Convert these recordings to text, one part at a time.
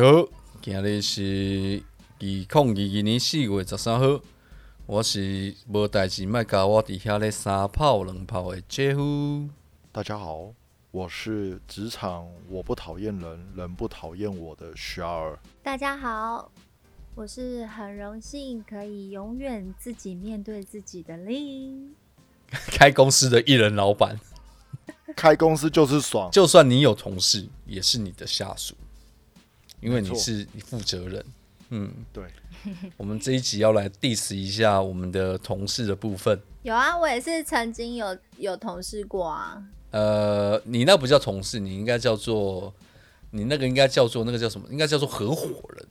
大家好，今日是二零二二年四月十三号，我是无代志莫甲我伫遐咧三炮两炮的 J 夫。大家好，我是职场我不讨厌人，人不讨厌我的 a r 大家好，我是很荣幸可以永远自己面对自己的 Lin。开公司的艺人老板，开公司就是爽，就算你有同事，也是你的下属，因为你是你负责人。嗯，对，我们这一集要来 diss 一下我们的同事的部分。有啊，我也是曾经有有同事过啊。呃，你那不叫同事，你应该叫做你那个应该叫做那个叫什么？应该叫做合伙人。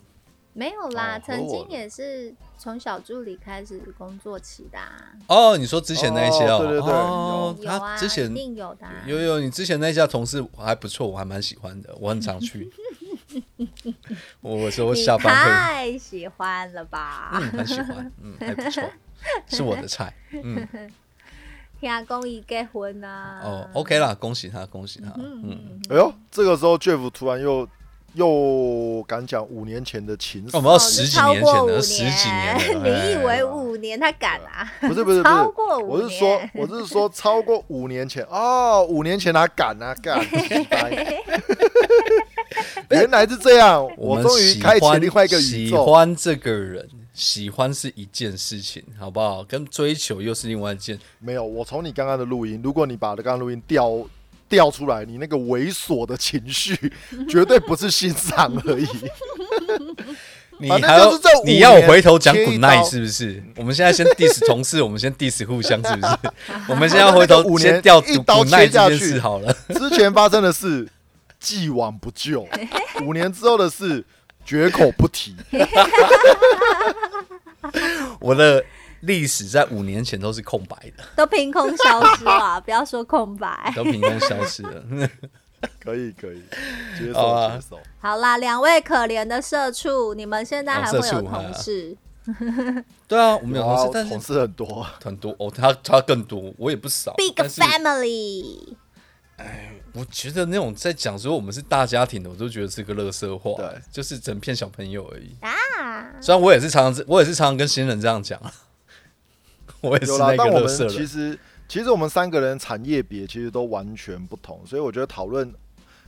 没有啦，哦曾经也是从小助理开始工作起的、啊。哦，你说之前那一些哦，哦对对对哦有啊，他之前一定有的、啊。有有，你之前那家同事还不错，我还蛮喜欢的，我很常去。我 我说我下班太喜欢了吧？会，嗯，很喜欢，嗯，还不错，是我的菜，嗯，听公益结婚啊。哦，OK 啦，恭喜他，恭喜他，嗯，哎呦，这个时候 Jeff 突然又又敢讲五年前的情史，我们要哦十几年前的，十几年，你以为哎五年他敢啊？不是不是不是，超过五我是说我是说超过五年前 哦，五年前他敢啊敢，原来是这样，我终于喜开启欢另外一个宇喜。欢这个人，喜欢是一件事情，好不好？跟追求又是另外一件。没有，我从你刚刚的录音，如果你把刚刚录音调调出来，你那个猥琐的情绪，绝对不是欣赏而已。你还要就是这你要我回头讲切一 good night 是不是？我们现在先 diss 同事，我们先 diss 互相是不是？我们现在回头五年先调一刀 good 切 night 下去这件事好了。之前发生的事，既往不咎；五年之后的事，绝口不提。我的历史在五年前都是空白的，都凭空消失啊！不要说空白。都凭空消失了。可以，可以，接受接受。好啦，两位可怜的社畜，你们现在哦还会有社畜同事？对啊，我们有同事啊，但是同事很多，很多哦，他他更多，我也不少。Big family，哎我觉得那种在讲说我们是大家庭的，我都觉得是个乐色话，对就是整片小朋友而已。啊，虽然我也是常常，我也是常常跟新人这样讲啊，我也是那。个乐色人。其实，其实我们三个人产业别其实都完全不同，所以我觉得讨论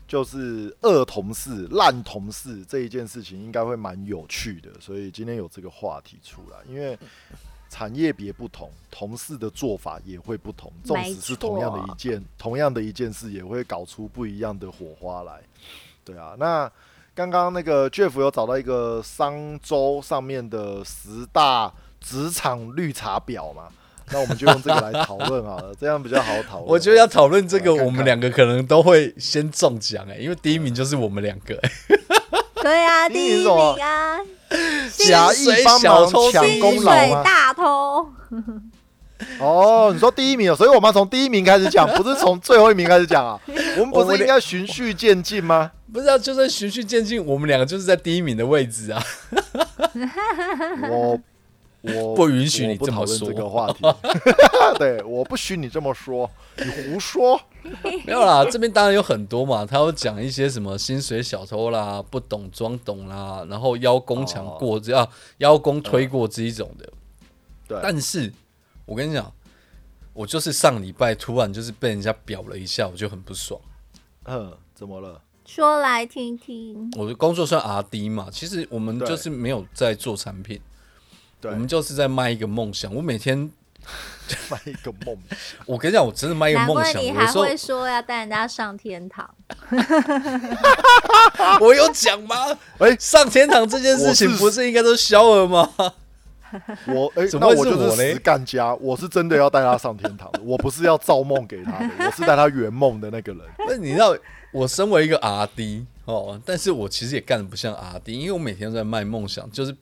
就是恶同事、烂同事这一件事情，应该会蛮有趣的。所以今天有这个话题出来，因为产业别不同，同事的做法也会不同。纵使是同样的一件，同样的一件事，也会搞出不一样的火花来。对啊，那刚刚那个 Jeff 有找到一个商周上面的十大职场绿茶婊嘛？那我们就用这个来讨论好了，这样比较好讨论。我觉得要讨论这个，我们两个可能都会先中奖哎、因为第一名就是我们两个、欸，对 啊，第一名啊，假意帮忙小偷抢功劳大偷，哦，你说第一名哦，所以我们要从第一名开始讲，不是从最后一名开始讲啊。我们我们不是应该循序渐进吗？不是啊，就算循序渐进，我们两个就是在第一名的位置啊。我我不允许你这么说这个话题。对，我不许你这么说，你胡说。没有啦，这边当然有很多嘛，他有讲一些什么薪水小偷啦、不懂装懂啦，然后邀功抢过，只要邀功推过这一种的。对，但是我跟你讲，我就是上礼拜突然就是被人家表了一下，我就很不爽。嗯，怎么了？说来听听。我的工作算 R D 嘛，其实我们就是没有在做产品，对我，们就是在卖一个梦想。我每天，卖一个梦。我跟你讲，我真的卖一个梦想。怪你还会说要带人家上天堂，我有讲吗？哎上天堂这件事情不是应该都消了吗？我哎、怎么会那我就是我嘞是实干家，我是真的要带他上天堂的，我不是要造梦给他的，我是带他圆梦的那个人。那你知道，我身为一个 R D 哦，但是我其实也干的不像 R D，因为我每天都在卖梦想，就是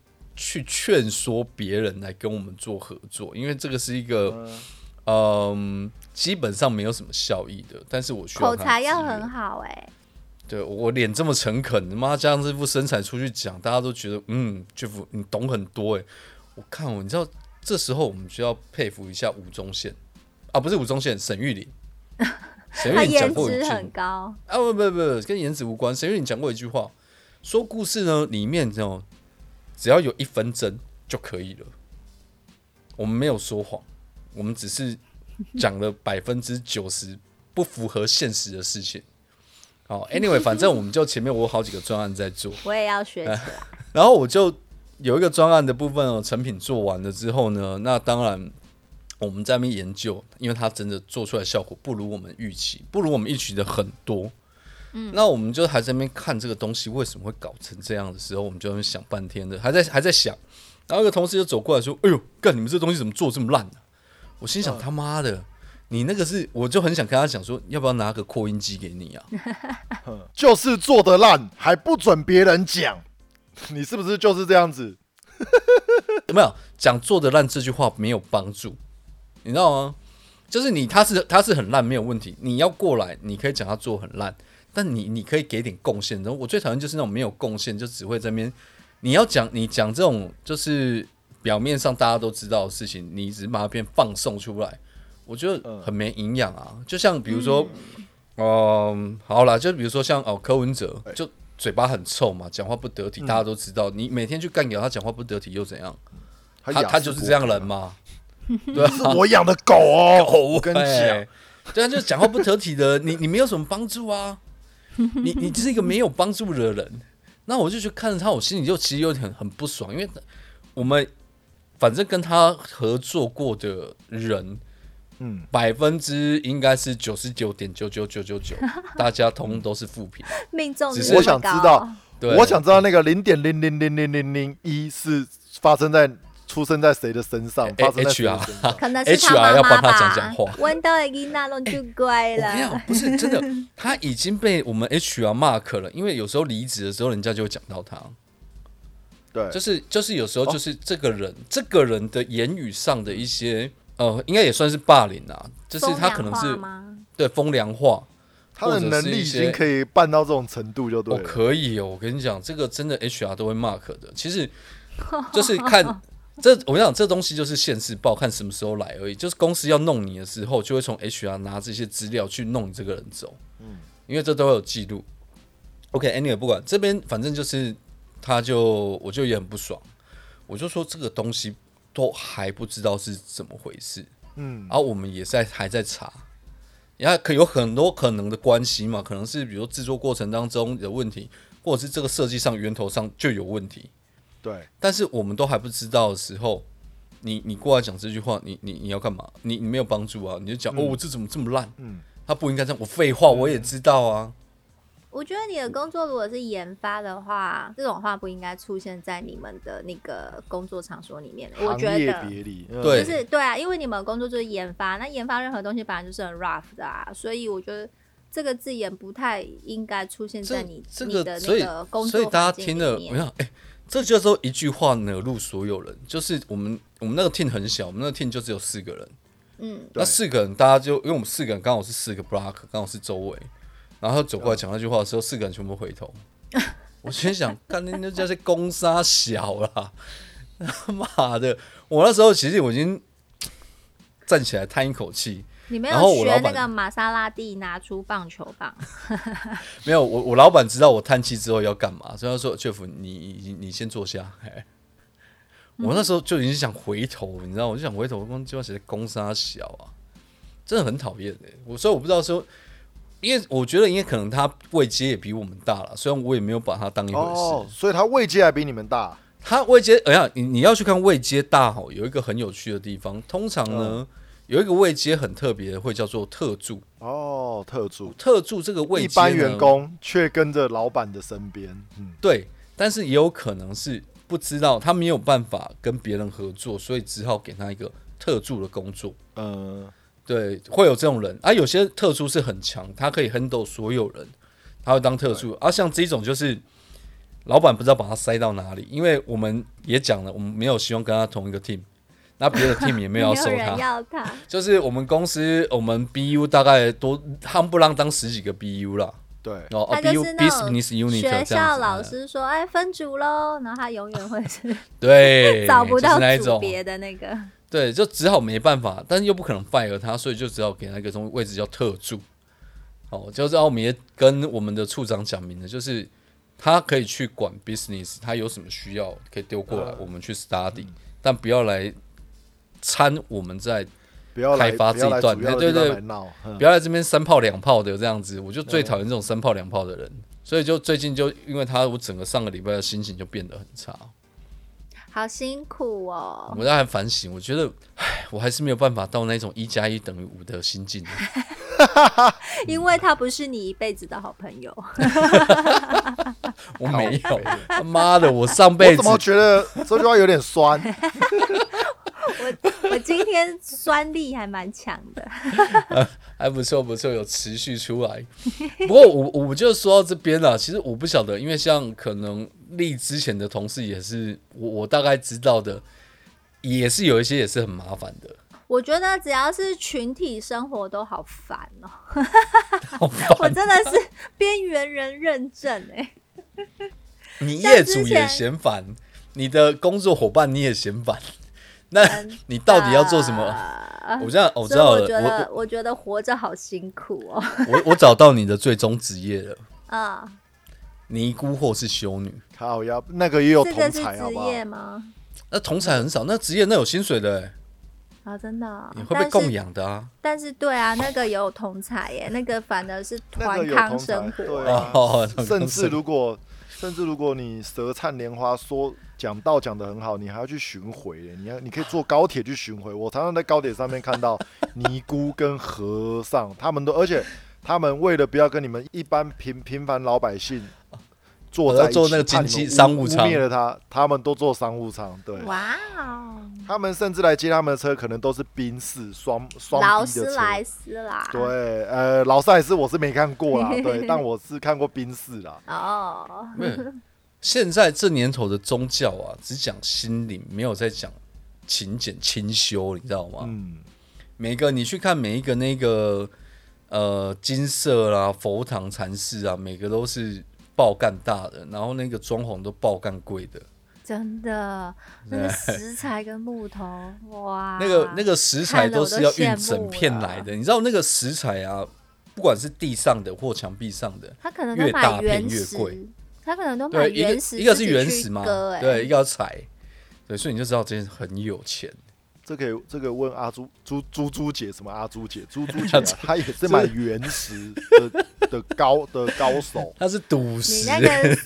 去劝说别人来跟我们做合作，因为这个是一个嗯。基本上没有什么效益的，但是我需要口才要很好哎、对我脸这么诚恳，妈加上这副身材出去讲，大家都觉得嗯，Jeff 你懂很多哎。我看我，你知道这时候我们就要佩服一下吴宗宪。啊，不是吴宗宪，沈玉琳。沈玉他琳讲颜值过一句很高，啊，不不不，跟颜值无关。沈玉琳讲过一句话，说故事呢，里面这种只要有一分真就可以了。我们没有说谎，我们只是讲了百分之九十不符合现实的事情。好，anyway，反正我们就前面我有好几个专案在做，我也要学起来。然后我就有一个专案的部分哦，成品做完了之后呢，那当然我们在那边研究，因为它真的做出来效果不如我们预期，不如我们预期的很多。嗯，那我们就还在那边看这个东西为什么会搞成这样的时候，我们就在那边想半天的，还在还在想。然后一个同事就走过来说：“哎呦，干你们这东西怎么做这么烂呢？”我心想：“他妈的，你那个是……我就很想跟他讲说，要不要拿个扩音机给你啊？就是做的烂，还不准别人讲，你是不是就是这样子？有没有讲做的烂这句话没有帮助？你知道吗？就是你他是他是很烂没有问题，你要过来，你可以讲他做很烂，但你你可以给点贡献。然后我最讨厌就是那种没有贡献，就只会在那边。”你要讲你讲这种就是表面上大家都知道的事情，你只是把它变放送出来，我觉得很没营养啊。就像比如说，嗯，好啦，就比如说像哦柯文哲，就嘴巴很臭嘛，讲话不得体，大家都知道。你每天去干掉他，讲话不得体又怎样？他他就是这样人嘛。对啊，我养的狗哦，我跟你讲，对啊，就是讲话不得体的，你你没有什么帮助啊。你你是一个没有帮助的人。那我就去看着他，我心里就其实有点很不爽，因为我们反正跟他合作过的人，嗯，百分之应该是九十九点九九九九九，大家通都是负评。命中只是我想知道，我想知道那个零点零零零零零零一是发生在。出生在谁的身上？发生在谁的身上？可能是他妈要帮他讲讲话。闻到的伊娜龙就乖了。没有，不是真的，他已经被我们 HR mark 了。因为有时候离职的时候，人家就会讲到他。对，就是就是有时候就是这个人，这个人的言语上的一些呃，应该也算是霸凌啊。就是他可能是对风凉话，他的能力已经可以办到这种程度，就对。哦，可以哦，我跟你讲，这个真的 HR 都会 mark 的。其实就是看。这我跟你讲，这东西就是现世报，看什么时候来而已。就是公司要弄你的时候，就会从 HR 拿这些资料去弄你这个人走。嗯，因为这都有记录。OK，Anyway，不管这边，反正就是他就我就也很不爽，我就说这个东西都还不知道是怎么回事。嗯，然后我们也在还在查，然后可有很多可能的关系嘛，可能是比如制作过程当中有问题，或者是这个设计上源头上就有问题。对，但是我们都还不知道的时候，你你过来讲这句话，你你你要干嘛？你你没有帮助啊！你就讲哦，这怎么这么烂？嗯，他不应该这样。我废话，我也知道啊。我觉得你的工作如果是研发的话，这种话不应该出现在你们的那个工作场所里面。我觉得对，就是对啊，因为你们工作就是研发，那研发任何东西本来就是很 rough 的啊，所以我觉得这个字眼不太应该出现在你你的那个工作所以大家听了，我想哎。这就说一句话惹怒所有人，就是我们我们那个 team 很小，我们那个 team 就只有四个人。嗯，那四个人大家就因为我们四个人刚好是四个 block，刚好是周围，然后他走过来讲那句话的时候，四个人全部回头。我心想，干那那叫是攻杀小了，他 妈的！我那时候其实我已经站起来叹一口气。你没有学那个玛莎拉蒂拿出棒球棒？没有，我我老板知道我叹气之后要干嘛，所以他说：“Jeff，你你先坐下。”我那时候就已经想回头，你知道，我就想回头，光就要写攻杀小啊，真的很讨厌哎。我所以我不知道说，因为我觉得，因为可能他位阶也比我们大了，虽然我也没有把他当一回事，所以他位阶还比你们大。他位阶，哎呀，你你要去看位阶大哈，有一个很有趣的地方，通常呢。有一个位阶很特别的，会叫做特助。哦，特助，特助这个位阶，一般员工却跟着老板的身边，嗯，对，但是也有可能是不知道他没有办法跟别人合作，所以只好给他一个特助的工作，嗯，对，会有这种人，啊有些特助是很强，他可以 handle 所有人，他会当特助，而像这种就是老板不知道把他塞到哪里，因为我们也讲了，我们没有希望跟他同一个 team。那别的 team 也没有 要收他，就是我们公司我们 BU 大概多夯不啷当十几个 BU 了，对，然后 BU business unit 学校老师说哎分组喽，然后他永远会是 对 找不到组别的那个，对，就只好没办法，但是又不可能 fire 他，所以就只好给那个中位置叫特助。哦，就是我们也跟我们的处长讲明了，就是他可以去管 business，他有什么需要可以丢过来，我们去 study，但不要来参我们在开发这一段，对对对，不要来这边三炮两炮的这样子，我就最讨厌这种三炮两炮的人，所以就最近就因为他，我整个上个礼拜的心情就变得很差。好辛苦哦！我在反省，我觉得，唉，我还是没有办法到那种一加一等于五的心境。因为他不是你一辈子的好朋友。我没有，他妈的，我上辈子怎么觉得这句话有点酸？我我今天酸力还蛮强的，还不错不错，有持续出来。不过我我就说到这边了，其实我不晓得，因为像可能立之前的同事也是我我大概知道的，也是有一些也是很麻烦的。我觉得只要是群体生活都好烦哦，我真的是边缘人认证哎。你业主也嫌烦，你的工作伙伴你也嫌烦。那 你到底要做什么？我这样我知道了。我觉得我觉得活着好辛苦哦。我我找到你的最终职业了 啊！尼姑或是修女。好呀，那个也有同彩职业吗？那同才很少，那职业那有薪水的啊，真的。你会被供养的啊。但是对啊，那个也有同彩耶，那个反而是团康生活。哦，甚至如果甚至如果你舌灿莲花说。讲道讲的很好，你还要去巡回，你要你可以坐高铁去巡回。我常常在高铁上面看到尼姑跟和尚，他们都而且他们为了不要跟你们一般平平凡老百姓坐在做那个经济商务舱，灭了他，他们都坐商务舱。对，哇哦，他们甚至来接他们的车，可能都是宾士双双劳斯莱斯啦。对，呃，劳斯莱斯我是没看过啦，对，但我是看过宾士啦。哦。现在这年头的宗教啊，只讲心灵，没有在讲勤俭清修，你知道吗？嗯，每个你去看每一个那个呃金色啦佛堂禅寺啊，每个都是爆干大的，然后那个装潢都爆干贵的，真的，那个石材跟木头，哇，那个那个石材都是要运整片来的，你知道那个石材啊，不管是地上的或墙壁上的，它可能越大片越贵。它可能都买原石，一个是原石嘛，对，一个要采，对，所以你就知道这些很有钱。这可以，这个问阿朱朱朱朱姐什么？阿朱姐，朱朱姐，她也是买原石的的高的高手，她是赌石。你那个，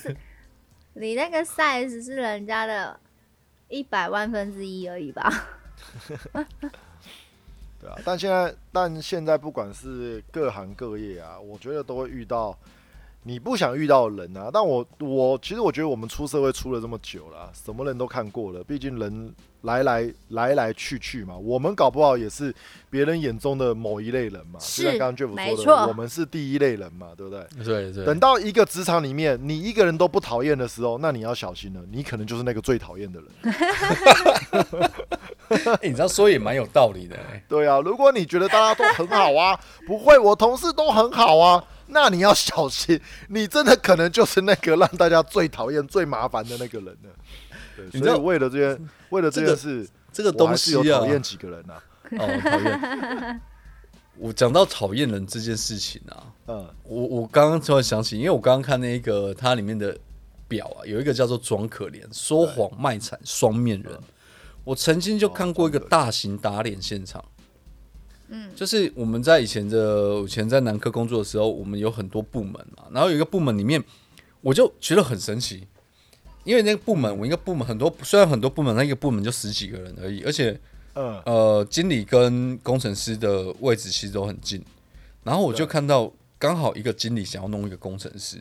你那个 size 是人家的一百万分之一而已吧？对啊，但现在，但现在不管是各行各业啊，我觉得都会遇到。你不想遇到人啊？但我我其实我觉得我们出社会出了这么久了，什么人都看过了。毕竟人来来来来去去嘛，我们搞不好也是别人眼中的某一类人嘛。是，刚刚 Jeff 说的，我们是第一类人嘛，对不对？对对。等到一个职场里面，你一个人都不讨厌的时候，那你要小心了，你可能就是那个最讨厌的人。你知道说也蛮有道理的。对啊，如果你觉得大家都很好啊，不会，我同事都很好啊。那你要小心，你真的可能就是那个让大家最讨厌、最麻烦的那个人了。对，所以为了这些，为了这件事，这个东西有讨厌几个人啊？哦，讨厌。我讲到讨厌人这件事情啊，嗯，我我刚刚突然想起，因为我刚刚看那个它里面的表啊，有一个叫做“装可怜”、“说谎卖惨”、“双面人”。我曾经就看过一个大型打脸现场。嗯，就是我们在以前的以前在南科工作的时候，我们有很多部门嘛，然后有一个部门里面，我就觉得很神奇，因为那个部门，我一个部门很多，虽然很多部门，那个部门就十几个人而已，而且，嗯。呃，经理跟工程师的位置其实都很近，然后我就看到刚好一个经理想要弄一个工程师，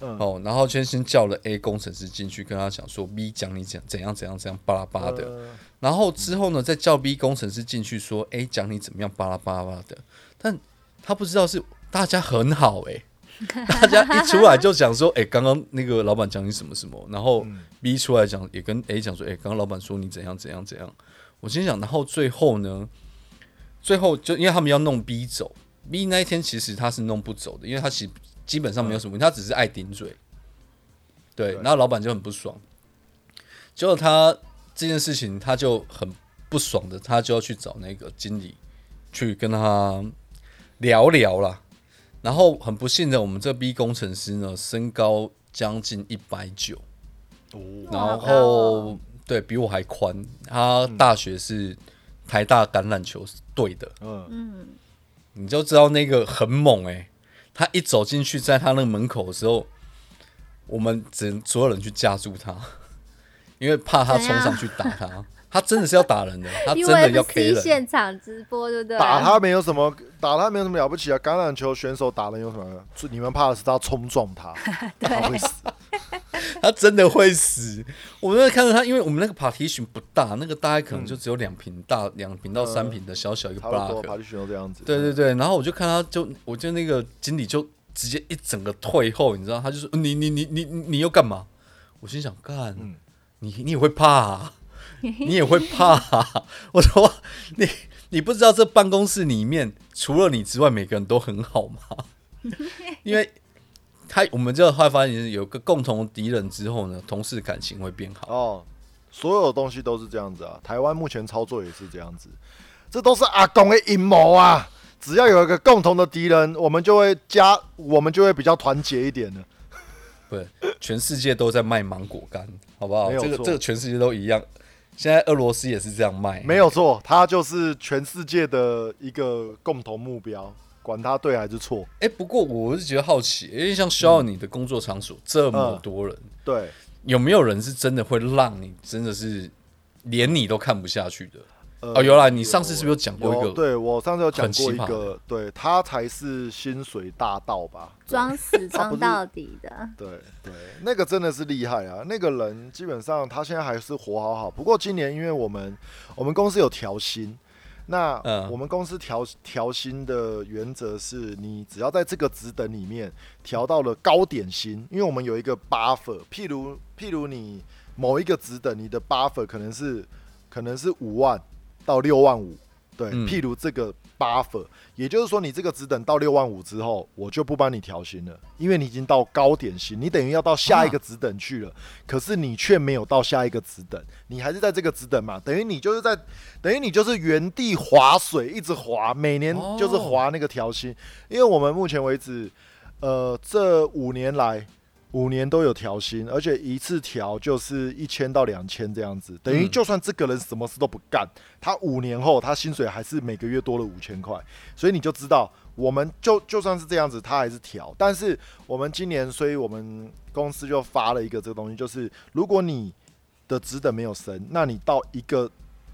哦，然后先先叫了 A 工程师进去跟他讲说 B 讲你讲怎样怎样怎样巴拉巴的。然后之后呢，再叫 B 工程师进去说：“ A，讲你怎么样，巴拉巴拉的。”但他不知道是大家很好哎，大家一出来就讲说：“哎，刚刚那个老板讲你什么什么。”然后 B 出来讲也跟 A 讲说：“哎，刚刚老板说你怎样怎样怎样。”我心想，然后最后呢，最后就因为他们要弄 B 走，B 那一天其实他是弄不走的，因为他其实基本上没有什么问题，他只是爱顶嘴。对，然后老板就很不爽，结果他。这件事情他就很不爽的，他就要去找那个经理去跟他聊聊啦。然后很不幸的，我们这 B 工程师呢，身高将近一百九，然后对比我还宽。他大学是台大橄榄球队的，嗯嗯，你就知道那个很猛哎。他一走进去，在他那个门口的时候，我们只能所有人去架住他，因为怕他冲上去打他。他真的是要打人的，他真的要 K 人。现场直播对不对？打他没有什么，打他没有什么了不起啊！橄榄球选手打人有什么？你们怕的是他冲撞他，他会死。他真的会死。我们在看到他，因为我们那个 partition 不大，那个大概可能就只有两平大，两平到三平的小小一个 block。partition 都这样子。对对对，然后我就看他，就我就那个经理就直接一整个退后，你知道？他就说：“你你你你你又干嘛？”我心想：“干，你你也会怕。”你也会怕？我说你你不知道这办公室里面除了你之外，每个人都很好吗？因为他我们这后来发现有个共同敌人之后呢，同事感情会变好。哦，所有东西都是这样子啊。台湾目前操作也是这样子，这都是阿公的阴谋啊！只要有一个共同的敌人，我们就会加，我们就会比较团结一点的。对，全世界都在卖芒果干，好不好？这个这个全世界都一样。现在俄罗斯也是这样卖，没有错，它就是全世界的一个共同目标，管他对还是错。哎，不过我是觉得好奇，因为像需要你的工作场所这么多人，对，有没有人是真的会让你真的是连你都看不下去的？哦，有啦，你上次是不是有讲过一个？对我上次有讲过一个，对他才是薪水大盗吧？装死装到底的。对对，那个真的是厉害啊！那个人基本上他现在还是活好好。不过今年因为我们我们公司有调薪，那我们公司调调薪的原则是你只要在这个职等里面调到了高点薪，因为我们有一个 buffer，譬如譬如你某一个职等，你的 buffer 可能是可能是五万。到六万五，对，譬如这个 buffer，也就是说，你这个只等到六万五之后，我就不帮你调薪了，因为你已经到高点薪，你等于要到下一个职等去了。可是你却没有到下一个职等，你还是在这个职等嘛？等于你就是在，等于你就是原地划水，一直划，每年就是划那个调薪。因为我们目前为止，呃，这五年来。五年都有调薪，而且一次调就是一千到两千这样子，等于就算这个人什么事都不干，他五年后他薪水还是每个月多了五千块，所以你就知道，我们就就算是这样子，他还是调。但是我们今年，所以我们公司就发了一个这个东西，就是如果你的职等没有升，那你到一个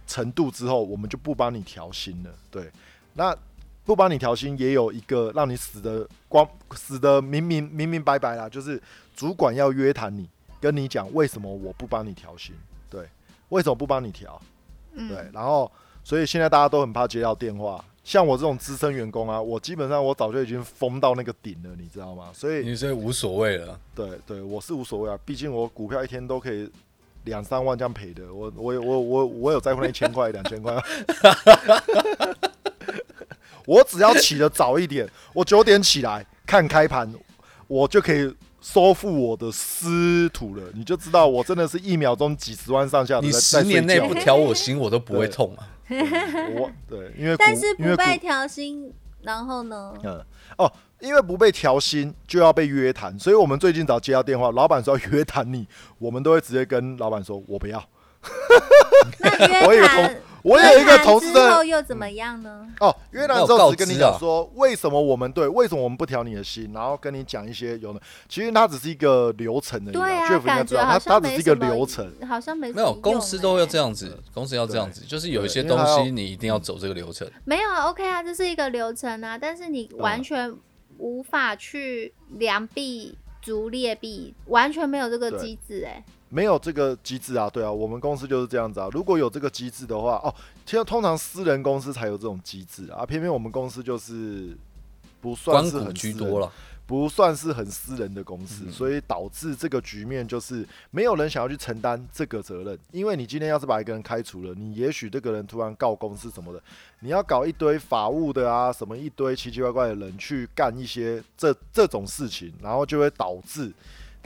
程度之后，我们就不帮你调薪了。对，那。不帮你调薪，也有一个让你死的光死的明明明明白白啦，就是主管要约谈你，跟你讲为什么我不帮你调薪，对，为什么不帮你调？对，然后所以现在大家都很怕接到电话，像我这种资深员工啊，我基本上我早就已经疯到那个顶了，你知道吗？所以你是无所谓了，对对，我是无所谓啊，毕竟我股票一天都可以两三万这样赔的，我我我我我有在乎那一千块 两千块。我只要起得早一点，我九点起来看开盘，我就可以收复我的师徒了。你就知道我真的是一秒钟几十万上下。你十年内不调我心，我都不会痛啊。我对，因为但是不被调薪，然后呢？嗯哦，因为不被调薪就要被约谈，所以我们最近只要接到电话，老板说要约谈你，我们都会直接跟老板说，我不要。那约谈。我有一个投资之后又怎么样呢？哦，约谈之后只跟你讲说，为什么我们对，为什么我们不调你的心，然后跟你讲一些有的，其实它只是一个流程的，对啊，感觉它它只是一个流程，好像没没有公司都要这样子，公司要这样子，就是有一些东西你一定要走这个流程。没有啊，OK 啊，这是一个流程啊，但是你完全无法去量币逐劣币，完全没有这个机制哎。没有这个机制啊，对啊，我们公司就是这样子啊。如果有这个机制的话，哦，其实通常私人公司才有这种机制啊，偏偏我们公司就是不算是很居多了，不算是很私人的公司，所以导致这个局面就是没有人想要去承担这个责任。因为你今天要是把一个人开除了，你也许这个人突然告公司什么的，你要搞一堆法务的啊，什么一堆奇奇怪怪的人去干一些这这种事情，然后就会导致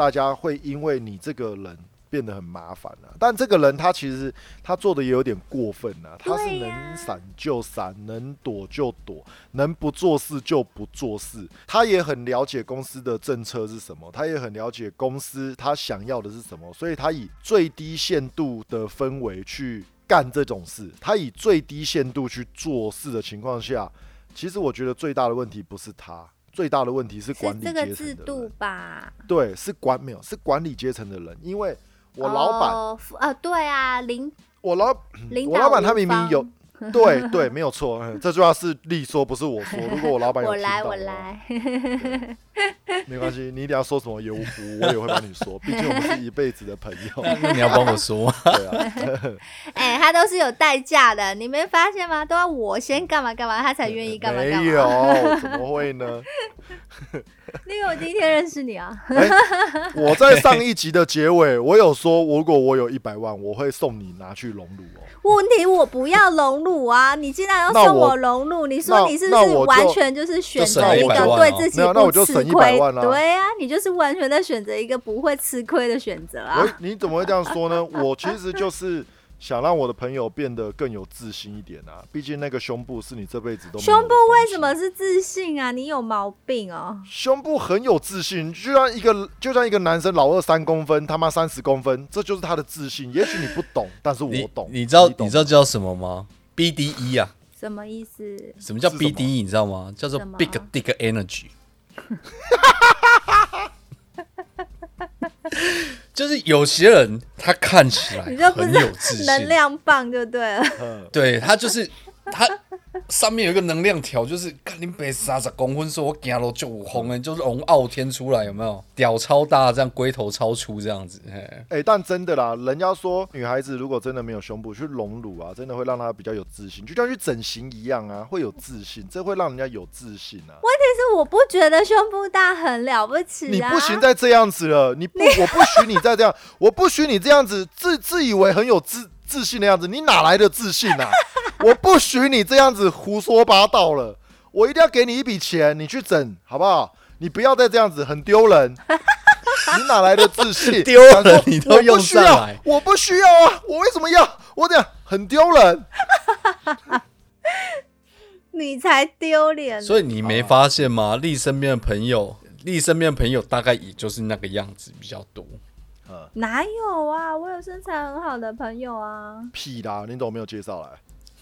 大家会因为你这个人。变得很麻烦了。但这个人他其实他做的也有点过分啊，他是能闪就闪，能躲就躲，能不做事就不做事。他也很了解公司的政策是什么，他也很了解公司他想要的是什么，所以他以最低限度的氛围去干这种事。他以最低限度去做事的情况下，其实我觉得最大的问题不是他。最大的问题是管理阶层的制度吧？对，是管没有是管理阶层的人，因为我老板啊，对啊，领我老我老板他明明有。对对，没有错。这句话是力说，不是我说。如果我老板有听到，我来，我来。没关系，你一定要说什么，也我我也会帮你说。毕竟我们是一辈子的朋友。那你要帮我说。对啊。哎，他都是有代价的，你没发现吗？都要我先干嘛干嘛，他才愿意干嘛干嘛。没有，怎么会呢？因为我第一天认识你啊！我在上一集的结尾，我有说，如果我有一百万，我会送你拿去隆乳哦。问题我不要隆乳啊！你竟然要送我融入，你说你是不是完全就是选择一个对自己不吃亏？对啊，你就是完全在选择一个不会吃亏的选择啊！你怎么会这样说呢？我其实就是。想让我的朋友变得更有自信一点啊！毕竟那个胸部是你这辈子都胸部为什么是自信啊？你有毛病哦！胸部很有自信，就像一个就像一个男生老二三公分，他妈三十公分，这就是他的自信。也许你不懂，但是我懂。你知道你知道叫什么吗？BDE 啊？什么意思？什么叫 BDE？你知道吗？叫做 Big Dick Energy。就是有些人，他看起来很有自信，能量棒就对了。对他就是他。上面有一个能量条，就是看你背三十公分，说我行路就红哎，就是龙傲天出来有没有？屌超大，这样龟头超粗这样子。哎，但真的啦，人家说女孩子如果真的没有胸部去隆乳啊，真的会让她比较有自信，就像去整形一样啊，会有自信，这会让人家有自信啊。问题是我不觉得胸部大很了不起啊。你不行再这样子了，你不，我不许你再这样，我不许你这样子自自以为很有自自信的样子，你哪来的自信啊？我不许你这样子胡说八道了，我一定要给你一笔钱，你去整好不好？你不要再这样子，很丢人。你哪来的自信？丢人，你都用上来。我不需要啊，我为什么要？我这样很丢人。你才丢脸。所以你没发现吗？丽身边的朋友，丽身边的朋友大概也就是那个样子比较多。哪有啊？我有身材很好的朋友啊。屁啦！你怎么没有介绍来？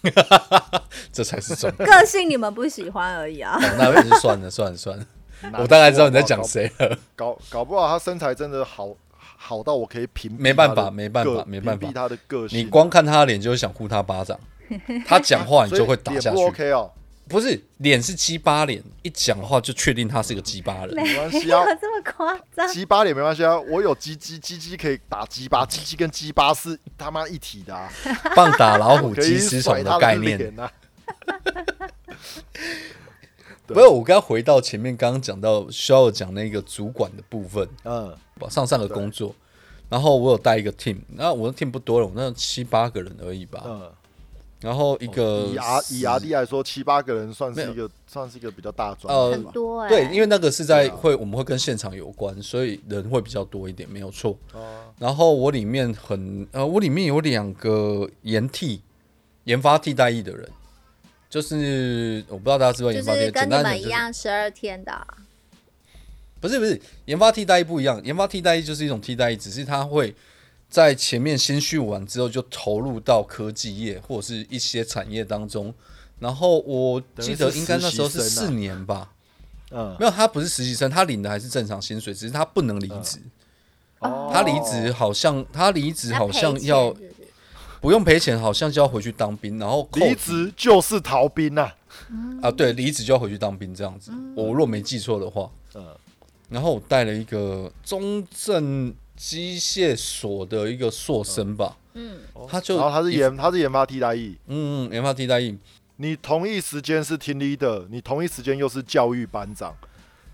这才是重个性，你们不喜欢而已啊。那还是算了算了算了，我大概知道你在讲谁了。搞搞不好他身材真的好好到我可以屏没办法没办法没办法他的个性。你光看他的脸就想呼他巴掌，他讲话你就会打下去。OK 哦。不是脸是鸡巴脸，一讲话就确定他是个鸡巴人。没关系啊，这么夸张？鸡巴脸没关系啊，我有鸡鸡，鸡鸡可以打鸡巴，鸡鸡跟鸡巴是他妈一体的啊。棒打老虎，鸡吃虫的概念。不是，我刚回到前面，刚刚讲到需要讲那个主管的部分。嗯，上上的工作，然后我有带一个 team，那我的 team 不多了，我那七八个人而已吧。嗯。然后一个以阿以阿弟来说，七八个人算是一个算是一个比较大专，呃，很多对，因为那个是在会我们会跟现场有关，所以人会比较多一点，没有错。哦。然后我里面很呃，我里面有两个研替研发替代役的人，就是我不知道大家知不知道研发替代跟你们一样十二天的，不是不是研发替代役不一样，研发替代役就是一种替代役，只是他会。在前面先训完之后，就投入到科技业或者是一些产业当中。然后我记得应该那时候是四年吧。嗯，没有，他不是实习生，他领的还是正常薪水，只是他不能离职。哦，他离职好像他离职好像要不用赔钱，好像就要回去当兵。然后离职就是逃兵呐。啊，对，离职就要回去当兵这样子。我若没记错的话。嗯。然后我带了一个中正。机械所的一个硕生吧，嗯，他就然后他是研他是研发替代役，嗯嗯，研发替代役。你同一时间是听 leader，你同一时间又是教育班长，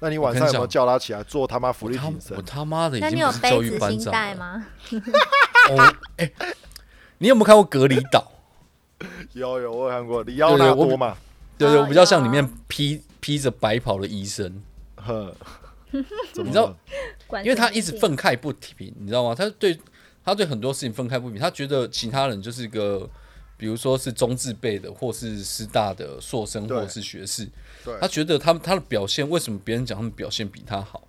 那你晚上有没有叫他起来做他妈福利挺身？我他妈的已经不是教育班长吗？哦，哎，你有没有看过《隔离岛》？有有，我有看过李奥纳多嘛？对对，我比较像里面披披着白袍的医生。呵，你知道？因为他一直愤慨不平，你知道吗？他对他对很多事情愤慨不平，他觉得其他人就是一个，比如说是中字辈的，或是师大的硕生，或是学士，他觉得他们他的表现为什么别人讲他们表现比他好，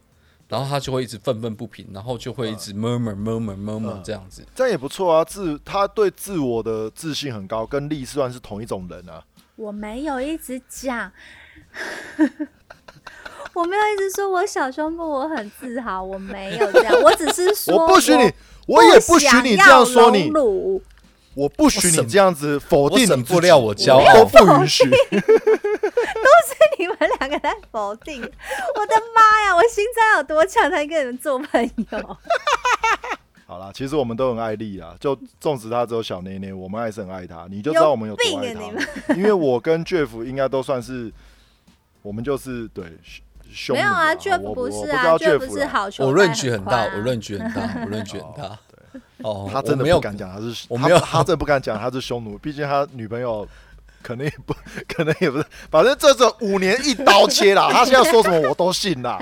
然后他就会一直愤愤不平，然后就会一直 murmur murmur murmur 这样子，这样也不错啊，自他对自我的自信很高，跟力算是同一种人啊。我没有一直讲。我没有一直说我小胸部我很自豪，我没有这样，我只是说我不许你，我也不许你这样说你，我不许你这样子否定你不料我骄傲，都不允许，都是你们两个在否定，我的妈呀，我心脏有多强才跟你们做朋友？好啦，其实我们都很爱丽啊，就纵使他只有小捏捏，我们还是很爱他，你就知道我们有多爱他，因为我跟 Jeff 应该都算是，我们就是对。没有啊，Jeff 不是啊，Jeff 是好我论据很大，我论据很大，我论据很大。哦，他真的不敢讲他是，我没有，他真的不敢讲他是匈奴，毕竟他女朋友可能也不可能也不是，反正这这五年一刀切了，他现在说什么我都信啦。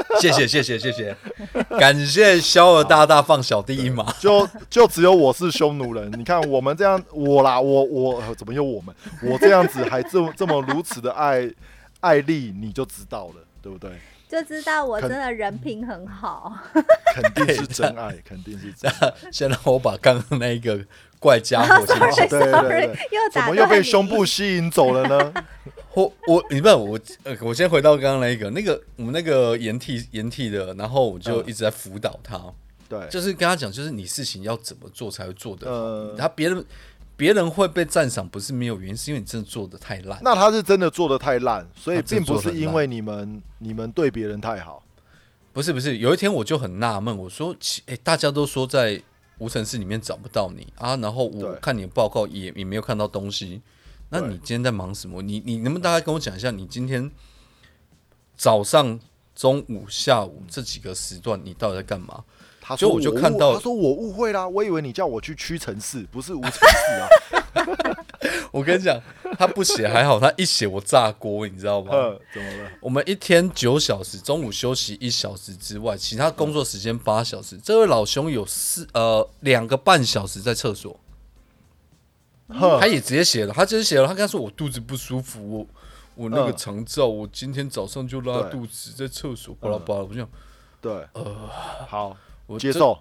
谢谢谢谢谢谢，感谢肖尔大大放小弟一马，就就只有我是匈奴人。你看我们这样，我啦，我我怎么有我们？我这样子还这么这么如此的爱爱丽，你就知道了，对不对？就知道我真的人品很好，肯定是真爱，肯定是真爱。先让我把刚刚那一个怪家伙请对对对，怎么又被胸部吸引走了呢？我我你问我呃，我先回到刚刚那个那个我们那个延替延替的，然后我就一直在辅导他，对，就是跟他讲，就是你事情要怎么做才会做得好。他别人别人会被赞赏，不是没有原因，是因为你真的做的太烂。那他是真的做的太烂，所以并不是因为你们你们对别人太好。不是不是，有一天我就很纳闷，我说，哎，大家都说在无尘室里面找不到你啊，然后我看你的报告也也没有看到东西。那你今天在忙什么？你你能不能大概跟我讲一下，你今天早上、中午、下午这几个时段你到底在干嘛？他说我就看到，他说我误会啦，我以为你叫我去屈臣氏，不是无尘室啊。我跟你讲，他不写还好，他一写我炸锅，你知道吗？怎么了？我们一天九小时，中午休息一小时之外，其他工作时间八小时。这位老兄有四呃两个半小时在厕所。他也直接写了，他直接写了，他跟他说我肚子不舒服，我我那个肠燥，我今天早上就拉肚子，在厕所巴拉巴拉，我想，对，呃，好，我接受，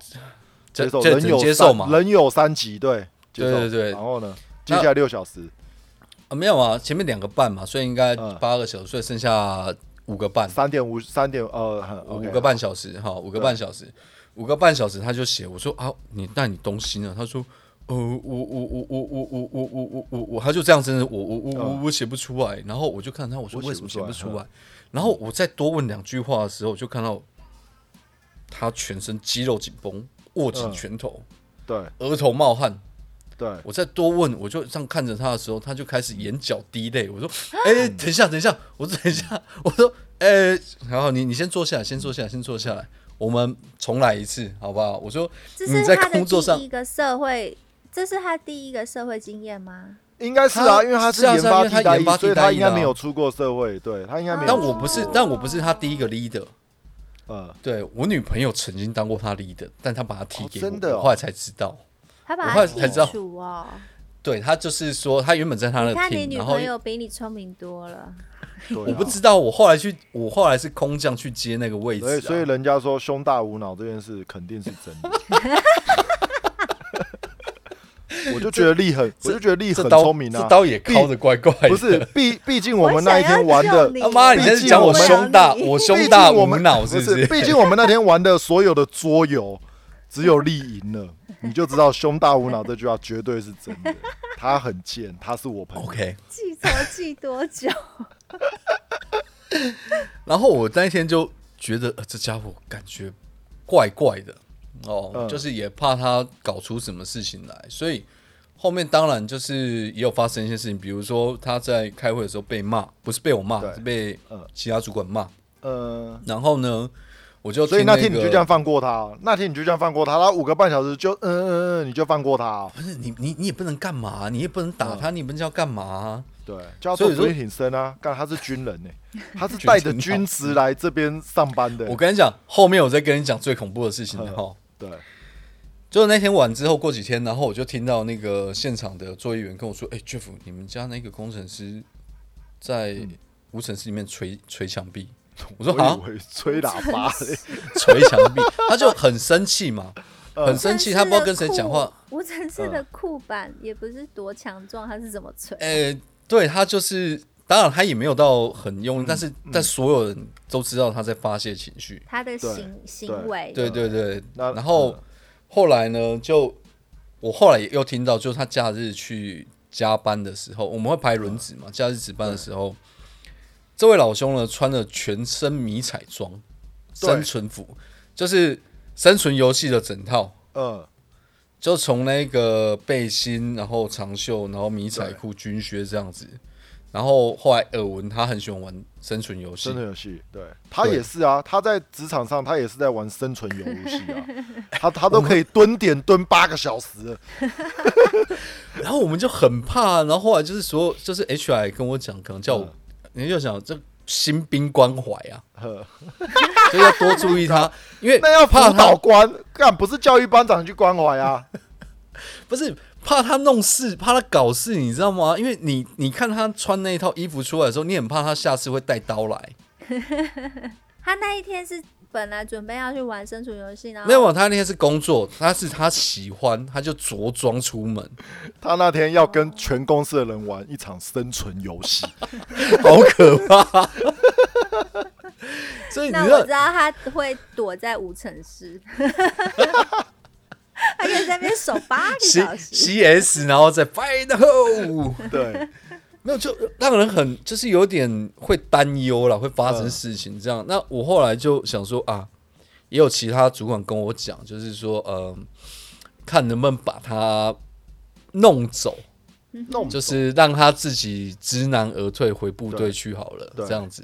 接受，人有接受嘛，人有三级，对，对对对，然后呢，接下来六小时啊，没有啊，前面两个半嘛，所以应该八个小时，所以剩下五个半，三点五，三点呃，五个半小时哈，五个半小时，五个半小时，他就写，我说啊，你那你东西呢？他说。呃，我我我我我我我我我我我，他就这样子，我我我我我写不出来，然后我就看他，我说为什么写不出来？然后我再多问两句话的时候，就看到他全身肌肉紧绷，握紧拳头，对，额头冒汗，对。我再多问，我就这样看着他的时候，他就开始眼角滴泪。我说，哎，等一下，等一下，我说等一下，我说，哎，然后你你先坐下来，先坐下来，先坐下来，我们重来一次，好不好？我说你在工作上一个社会。这是他第一个社会经验吗？应该是啊，因为他是研发他研发，所以他应该没有出过社会。对他应该没有。但我不是，但我不是他第一个 leader。呃，对我女朋友曾经当过他 leader，但他把他踢给我，后来才知道。他把他才知道哦。对他就是说，他原本在他的看你女朋友比你聪明多了。我不知道，我后来去，我后来是空降去接那个位置。所以，所以人家说胸大无脑这件事肯定是真的。我就觉得力很，我就觉得力很聪明啊，这刀也敲的怪怪。不是，毕毕竟我们那一天玩的，他妈，你在讲我胸大，我胸大无脑是不是？毕竟我们那天玩的所有的桌游，只有力赢了，你就知道胸大无脑这句话绝对是真的。他很贱，他是我朋友。OK，记仇记多久？然后我那一天就觉得，这家伙感觉怪怪的。哦，就是也怕他搞出什么事情来，所以后面当然就是也有发生一些事情，比如说他在开会的时候被骂，不是被我骂，是被其他主管骂。呃，然后呢，我就所以那天你就这样放过他，那天你就这样放过他，他五个半小时就嗯嗯嗯，你就放过他？不是你你你也不能干嘛，你也不能打他，你们要干嘛？对，叫做水挺深啊，干他是军人呢，他是带着军职来这边上班的。我跟你讲，后面我再跟你讲最恐怖的事情哈。对，就是那天晚之后过几天，然后我就听到那个现场的作业员跟我说：“哎，Jeff，你们家那个工程师在无尘室里面捶捶墙壁。”我说：“啊，吹喇叭，捶墙壁。”他就很生气嘛。很生气，他不知道跟谁讲话。无尘室的库板也不是多强壮，他是怎么吹？诶，对他就是，当然他也没有到很用力，但是但所有人都知道他在发泄情绪。他的行行为，对对对。然后后来呢，就我后来又听到，就是他假日去加班的时候，我们会排轮值嘛。假日值班的时候，这位老兄呢，穿了全身迷彩装，生存服，就是。生存游戏的整套，嗯，就从那个背心，然后长袖，然后迷彩裤、军靴这样子，然后后来耳闻他很喜欢玩生存游戏，生存游戏，对他也是啊，他在职场上他也是在玩生存游戏啊，他他都可以蹲点蹲八个小时，然后我们就很怕，然后后来就是说，就是 H I 跟我讲，可能叫我，你就想这。新兵关怀啊，所以要多注意他，因为那要怕导官干，不是教育班长去关怀啊，不是怕他弄事，怕他搞事，你知道吗？因为你你看他穿那一套衣服出来的时候，你很怕他下次会带刀来。他那一天是。本来准备要去玩生存游戏，然后没有，他那天是工作，他是他喜欢，他就着装出门。他那天要跟全公司的人玩一场生存游戏，好可怕。所以那我知道他会躲在无尘室，他可以在那边守八个小时，C S，然后再 fight hole，对。没有，就让人很就是有点会担忧了，会发生事情这样。那我后来就想说啊，也有其他主管跟我讲，就是说呃，看能不能把他弄走，弄就是让他自己知难而退回部队去好了，这样子。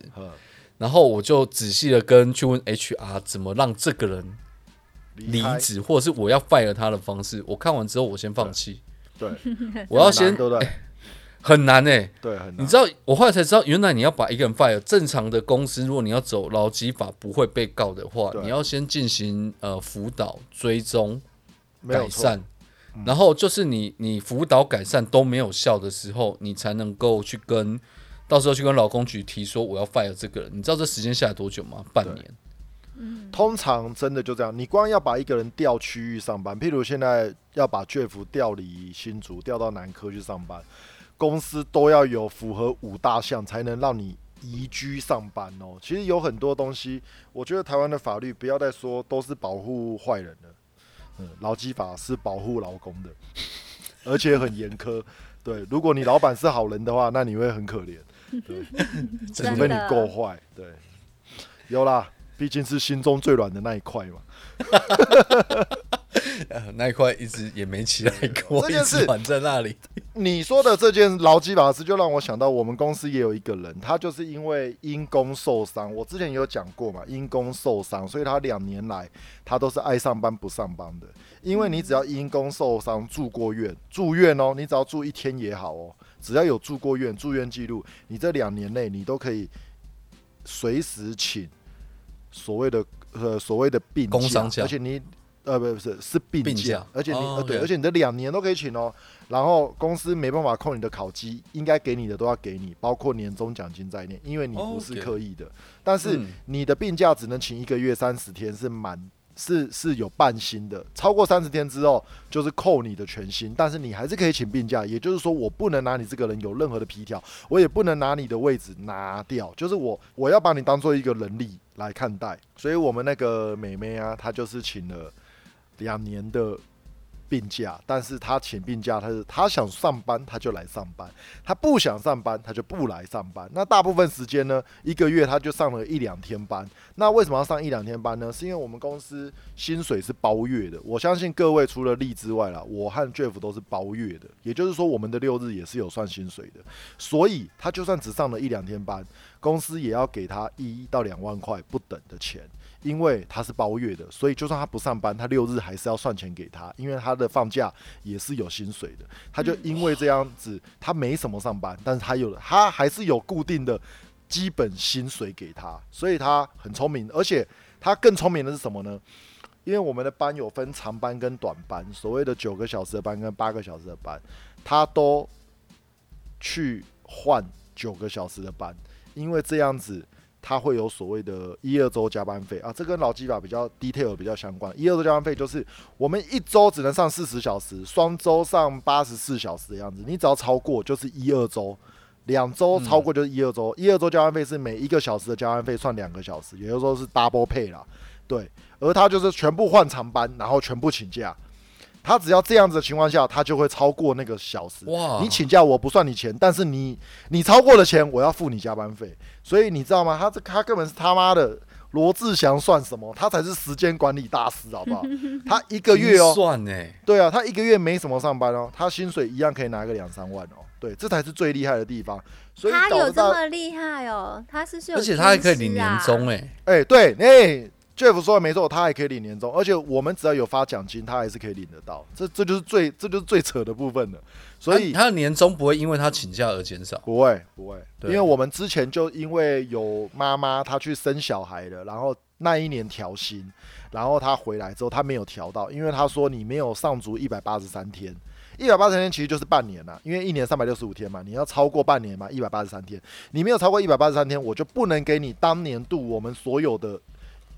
然后我就仔细的跟去问 HR 怎么让这个人离职，或者是我要 fire 他的方式。我看完之后，我先放弃。对，我要先。很难诶，对，很难。你知道，我后来才知道，原来你要把一个人 fire，正常的公司，如果你要走劳基法不会被告的话，你要先进行呃辅导、追踪、改善，然后就是你你辅导改善都没有效的时候，你才能够去跟到时候去跟劳工局提说我要 fire 这个人。你知道这时间下来多久吗？半年。嗯，通常真的就这样，你光要把一个人调区域上班，譬如现在要把 Jeff 调离新竹，调到南科去上班。公司都要有符合五大项才能让你移居上班哦。其实有很多东西，我觉得台湾的法律不要再说都是保护坏人的，嗯，劳基法是保护劳工的，而且很严苛。对，如果你老板是好人的话，那你会很可怜。对，除非你够坏。对，有啦，毕竟是心中最软的那一块嘛。那一块一直也没起来过，一直缓在那里。你说的这件劳基法师，就让我想到我们公司也有一个人，他就是因为因公受伤。我之前有讲过嘛，因公受伤，所以他两年来他都是爱上班不上班的。因为你只要因公受伤住过院，住院哦，你只要住一天也好哦，只要有住过院住院记录，你这两年内你都可以随时请所谓的呃所谓的病假，而且你。呃，不不是是病假，而且你呃对，而且你的两年都可以请哦。然后公司没办法扣你的考绩，应该给你的都要给你，包括年终奖金在内，因为你不是刻意的。但是你的病假只能请一个月三十天，是满是是有半薪的，超过三十天之后就是扣你的全薪。但是你还是可以请病假，也就是说我不能拿你这个人有任何的皮条，我也不能拿你的位置拿掉，就是我我要把你当做一个人力来看待。所以我们那个美眉啊，她就是请了。两年的病假，但是他请病假，他是他想上班他就来上班，他不想上班他就不来上班。那大部分时间呢，一个月他就上了一两天班。那为什么要上一两天班呢？是因为我们公司薪水是包月的。我相信各位除了利之外啦，我和 Jeff 都是包月的，也就是说我们的六日也是有算薪水的。所以他就算只上了一两天班。公司也要给他一到两万块不等的钱。因为他是包月的，所以就算他不上班，他六日还是要算钱给他，因为他的放假也是有薪水的。他就因为这样子，他没什么上班，但是他有他还是有固定的基本薪水给他，所以他很聪明。而且他更聪明的是什么呢？因为我们的班有分长班跟短班，所谓的九个小时的班跟八个小时的班，他都去换九个小时的班，因为这样子。他会有所谓的一二周加班费啊，这跟劳基法比较 detail 比较相关。一二周加班费就是我们一周只能上四十小时，双周上八十四小时的样子。你只要超过就是一二周，两周超过就是一二周。一二周加班费是每一个小时的加班费算两个小时，也就是说是 double pay 啦。对，而他就是全部换长班，然后全部请假。他只要这样子的情况下，他就会超过那个小时。哇！你请假我不算你钱，但是你你超过了钱，我要付你加班费。所以你知道吗？他这他根本是他妈的罗志祥算什么？他才是时间管理大师，好不好？他一个月哦，算呢？对啊，他一个月没什么上班哦，他薪水一样可以拿个两三万哦。对，这才是最厉害的地方。所以他有这么厉害哦？他是而且他还可以领年终哎哎对哎。Jeff 说的没错，他还可以领年终，而且我们只要有发奖金，他还是可以领得到。这这就是最这就是最扯的部分了。所以他的年终不会因为他请假而减少，不会不会，因为我们之前就因为有妈妈她去生小孩了，然后那一年调薪，然后她回来之后她没有调到，因为她说你没有上足一百八十三天，一百八十三天其实就是半年了，因为一年三百六十五天嘛，你要超过半年嘛，一百八十三天，你没有超过一百八十三天，我就不能给你当年度我们所有的。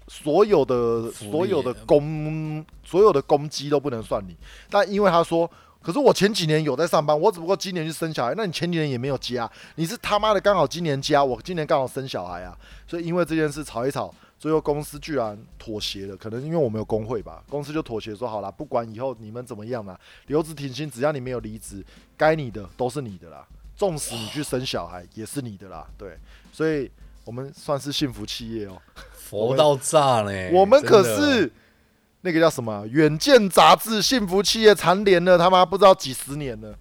所有的所有的攻所有的攻击都不能算你，但因为他说，可是我前几年有在上班，我只不过今年去生小孩，那你前几年也没有加，你是他妈的刚好今年加，我今年刚好生小孩啊，所以因为这件事吵一吵，最后公司居然妥协了，可能因为我们有工会吧，公司就妥协说好了，不管以后你们怎么样啦，留职停薪，只要你没有离职，该你的都是你的啦，纵使你去生小孩也是你的啦，对，所以我们算是幸福企业哦。佛到炸嘞！我们可是那个叫什么《远见》杂志幸福企业蝉联了他妈不知道几十年了。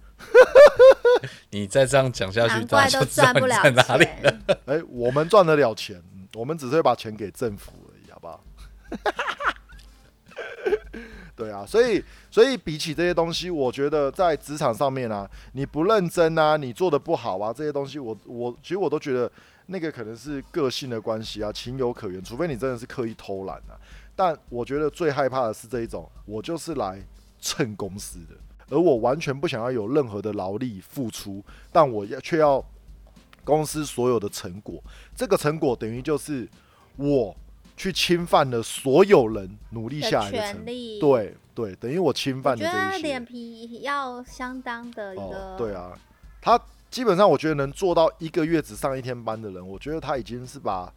你再这样讲下去，大家都赚不了钱。哎，我们赚得了钱，我们只是会把钱给政府而已，好不好？对啊，所以所以比起这些东西，我觉得在职场上面啊，你不认真啊，你做的不好啊，这些东西，我我其实我都觉得。那个可能是个性的关系啊，情有可原，除非你真的是刻意偷懒啊。但我觉得最害怕的是这一种，我就是来蹭公司的，而我完全不想要有任何的劳力付出，但我要却要公司所有的成果。这个成果等于就是我去侵犯了所有人努力下来的权利。对对，等于我侵犯了这些。我觉得脸皮要相当的一个。对啊，他。基本上，我觉得能做到一个月只上一天班的人，我觉得他已经是把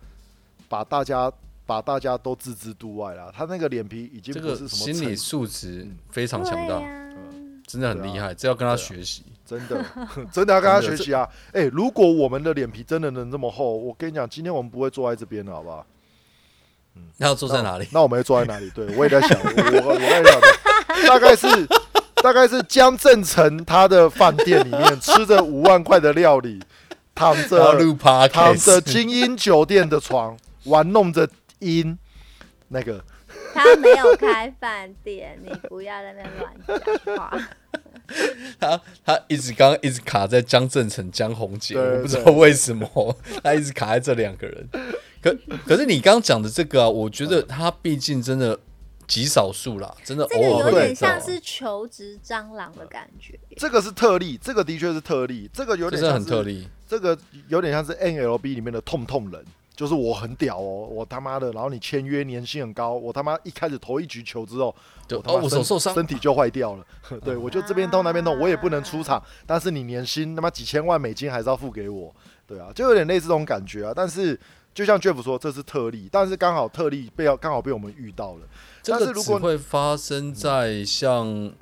把大家把大家都置之度外了。他那个脸皮已经不是什么心理素质非常强大，真的很厉害，这要跟他学习，真的真的要跟他学习啊！哎，如果我们的脸皮真的能这么厚，我跟你讲，今天我们不会坐在这边了，好不好？嗯，那要坐在哪里？那我们要坐在哪里？对我也在想，我我在想，大概是。大概是江正成他的饭店里面吃着五万块的料理，躺着躺着精英酒店的床，玩弄着音那个。他没有开饭店，你不要在那乱讲话。他他一直刚刚一直卡在江正成、江宏杰，我不知道为什么他一直卡在这两个人。可可是你刚刚讲的这个啊，我觉得他毕竟真的。极少数啦，真的偶尔有点像是求职蟑螂的感觉。这个是特例，这个的确是特例，这个有点是像很特例。这个有点像是 NLB 里面的痛痛人，就是我很屌哦，我他妈的，然后你签约年薪很高，我他妈一开始投一局球之后，就哦我手受伤，身体就坏掉了。对我就这边痛那边痛，我也不能出场，但是你年薪他妈几千万美金还是要付给我，对啊，就有点类似这种感觉啊。但是就像 Jeff 说，这是特例，但是刚好特例被要刚好被我们遇到了。这个只会发生在像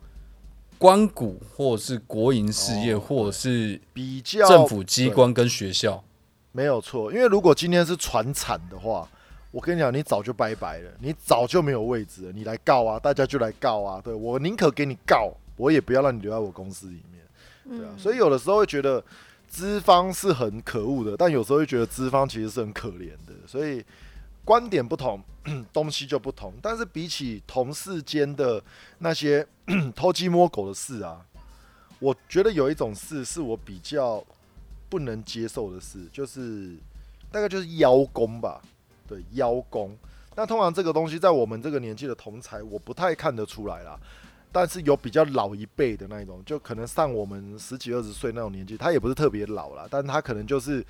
关谷，或者是国营事业，或者是比较政府机关跟学校，没有错。因为如果今天是传产的话，我跟你讲，你早就拜拜了，你早就没有位置了。你来告啊，大家就来告啊。对我宁可给你告，我也不要让你留在我公司里面。对啊，所以有的时候会觉得资方是很可恶的，但有时候会觉得资方其实是很可怜的，所以观点不同，东西就不同。但是比起同事间的那些 偷鸡摸狗的事啊，我觉得有一种事是我比较不能接受的事，就是大概就是邀功吧，对，邀功。那通常这个东西在我们这个年纪的同才，我不太看得出来啦。但是有比较老一辈的那一种，就可能上我们十几二十岁那种年纪，他也不是特别老了，但他可能就是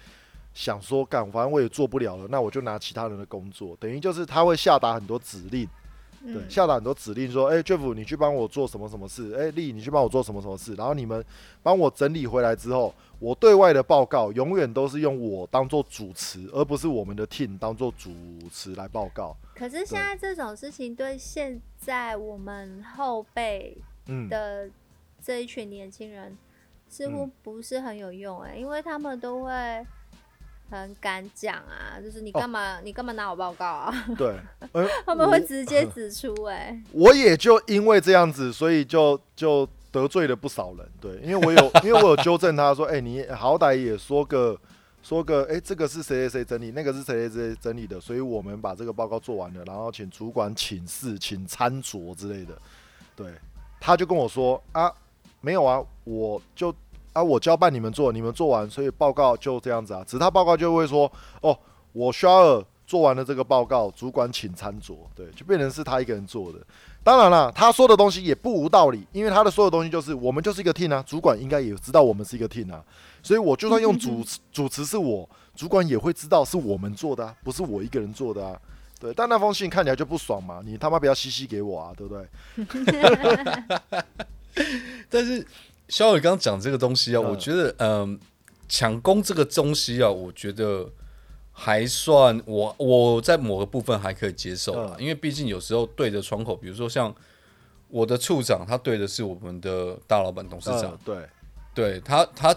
想说干，反正我也做不了了，那我就拿其他人的工作，等于就是他会下达很多指令。对，下达很多指令说，哎，Jeff，你去帮我做什么什么事？哎，丽，你去帮我做什么什么事？然后你们帮我整理回来之后，我对外的报告永远都是用我当做主持，而不是我们的 team 当做主持来报告。可是现在这种事情对现在我们后辈的这一群年轻人似乎不是很有用哎，因为他们都会。很敢讲啊，就是你干嘛？你干嘛拿我报告啊？对，他们会直接指出哎。我也就因为这样子，所以就就得罪了不少人。对，因为我有，因为我有纠正他说，哎，你好歹也说个说个，哎，这个是谁谁谁整理，那个是谁谁谁整理的，所以我们把这个报告做完了，然后请主管请示，请餐桌之类的。对，他就跟我说啊，没有啊，我就。啊，我交办你们做，你们做完，所以报告就这样子啊。只是他报告就会说，哦，我需要做完了这个报告，主管请餐桌，对，就变成是他一个人做的。当然了，他说的东西也不无道理，因为他的所有东西就是我们就是一个 team 啊，主管应该也知道我们是一个 team 啊，所以我就算用主主持是我，主管也会知道是我们做的啊，不是我一个人做的啊。对，但那封信看起来就不爽嘛，你他妈不要嘻嘻给我啊，对不对？但是。肖伟刚刚讲这个东西啊，我觉得，嗯，抢攻这个东西啊，我觉得还算我我在某个部分还可以接受啊，因为毕竟有时候对着窗口，比如说像我的处长，他对的是我们的大老板董事长，对，对他他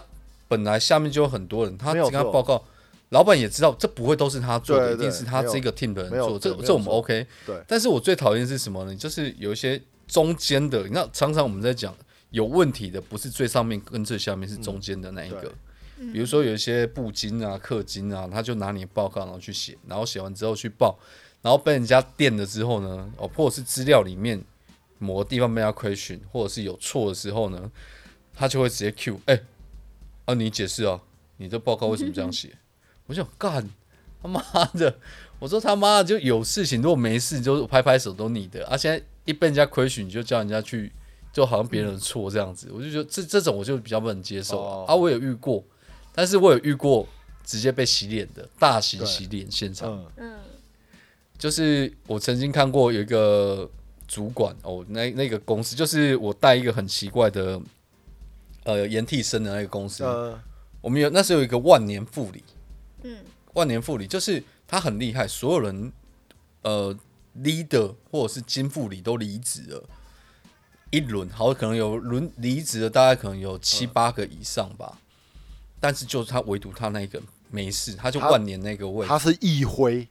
本来下面就有很多人，他跟他报告，老板也知道这不会都是他做的，一定是他这个 team 的人做，这这我们 OK，对，但是我最讨厌是什么呢？就是有一些中间的，你看常常我们在讲。有问题的不是最上面跟最下面，是中间的那一个。比如说有一些部金啊、氪金啊，他就拿你报告然后去写，然后写完之后去报，然后被人家电了之后呢，哦，或者是资料里面某个地方被他亏损，或者是有错的时候呢，他就会直接 Q，哎，啊，你解释啊，你这报告为什么这样写？我想干他妈的，我说他妈的就有事情，如果没事就拍拍手都你的，啊，现在一被人家亏损，你就叫人家去。就好像别人的错这样子，我就觉得这这种我就比较不能接受啊。我有遇过，但是我有遇过直接被洗脸的大型洗脸现场。嗯，就是我曾经看过有一个主管哦，那那个公司就是我带一个很奇怪的呃延替生的那个公司。我们有那时候有一个万年副理，嗯，万年副理就是他很厉害，所有人呃 leader 或者是金副理都离职了。一轮好，可能有轮离职的，大概可能有七八个以上吧。但是就是他唯独他那个没事，他就万年那个位，他是一辉，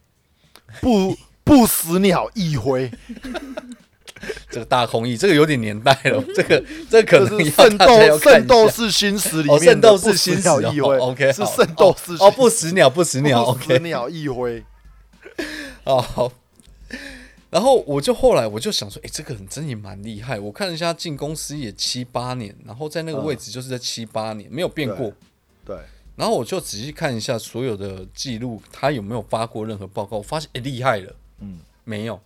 不不死鸟一辉。这个大空翼，这个有点年代了。这个这可能是圣斗圣斗士星矢里面圣斗士星矢一辉，OK，是圣斗士哦，不死鸟不死鸟不死鸟一辉。哦好。然后我就后来我就想说，哎，这个人真也蛮厉害。我看一下进公司也七八年，然后在那个位置就是在七八年没有变过。对。然后我就仔细看一下所有的记录，他有没有发过任何报告？我发现，哎，厉害了。嗯。没有。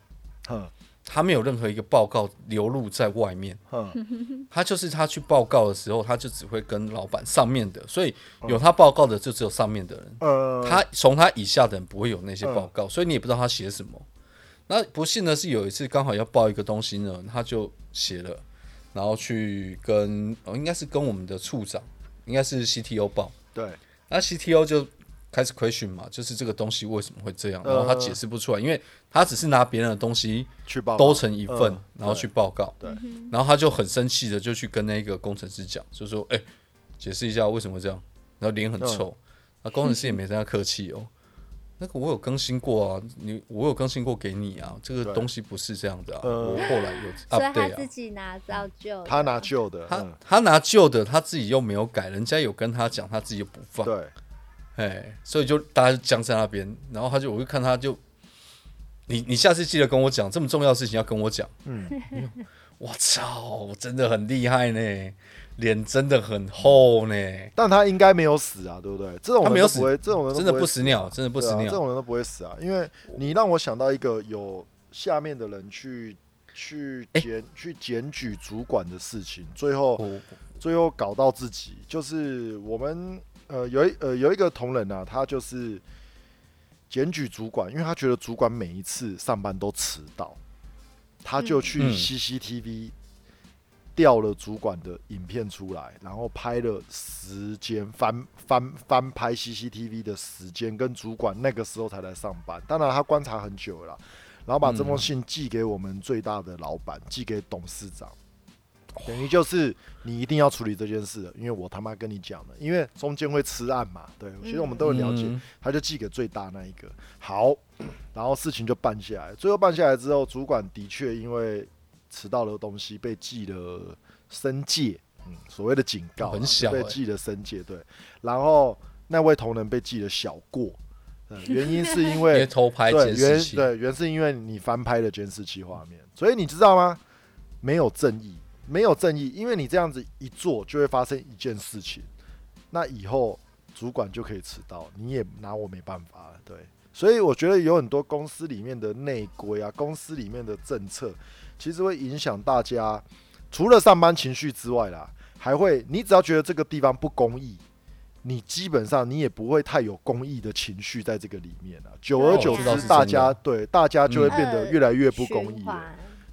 嗯。他没有任何一个报告流露在外面。嗯。他就是他去报告的时候，他就只会跟老板上面的，所以有他报告的就只有上面的人。呃。他从他以下的人不会有那些报告，所以你也不知道他写什么。那不幸的是，有一次刚好要报一个东西呢，他就写了，然后去跟哦，应该是跟我们的处长，应该是 CTO 报。对。那 CTO 就开始 question 嘛，就是这个东西为什么会这样？然后他解释不出来，因为他只是拿别人的东西去报，都成一份，然后去报告。对。然后他就很生气的就去跟那个工程师讲，就说：“哎，解释一下为什么这样？”然后脸很臭，那工程师也没跟他客气哦。那个我有更新过啊，你我有更新过给你啊，这个东西不是这样的啊。我后来有 update 啊。所以他自己拿照旧，他拿旧的，他他拿旧的，他自己又没有改，人家有跟他讲，他自己又不放。对，哎，所以就大家就僵在那边，然后他就我就看他就，你你下次记得跟我讲，这么重要的事情要跟我讲。嗯，我操，真的很厉害呢。脸真的很厚呢，但他应该没有死啊，对不对？这种人不会，这种人真的不死鸟，真的不死鸟，这种人都不会死啊。因为你让我想到一个有下面的人去去检去检举主管的事情，最后最后搞到自己，就是我们呃有一呃有一个同仁啊，他就是检举主管，因为他觉得主管每一次上班都迟到，他就去 CCTV。调了主管的影片出来，然后拍了时间翻翻翻拍 CCTV 的时间，跟主管那个时候才来上班。当然他观察很久了，然后把这封信寄给我们最大的老板，寄给董事长，等于就是你一定要处理这件事，因为我他妈跟你讲了，因为中间会吃案嘛。对，其实我们都有了解，他就寄给最大那一个。好，然后事情就办下来，最后办下来之后，主管的确因为。迟到的东西被记了申诫，嗯，所谓的警告，很小，被记了申诫，对。然后那位同仁被记了小过，原因是 因为偷拍监视器，对，原是因为你翻拍了监视器画面，所以你知道吗？没有正义，没有正义，因为你这样子一做，就会发生一件事情，那以后主管就可以迟到，你也拿我没办法了，对。所以我觉得有很多公司里面的内规啊，公司里面的政策。其实会影响大家，除了上班情绪之外啦，还会你只要觉得这个地方不公义，你基本上你也不会太有公义的情绪在这个里面了。久而久之，大家对大家就会变得越来越不公义了。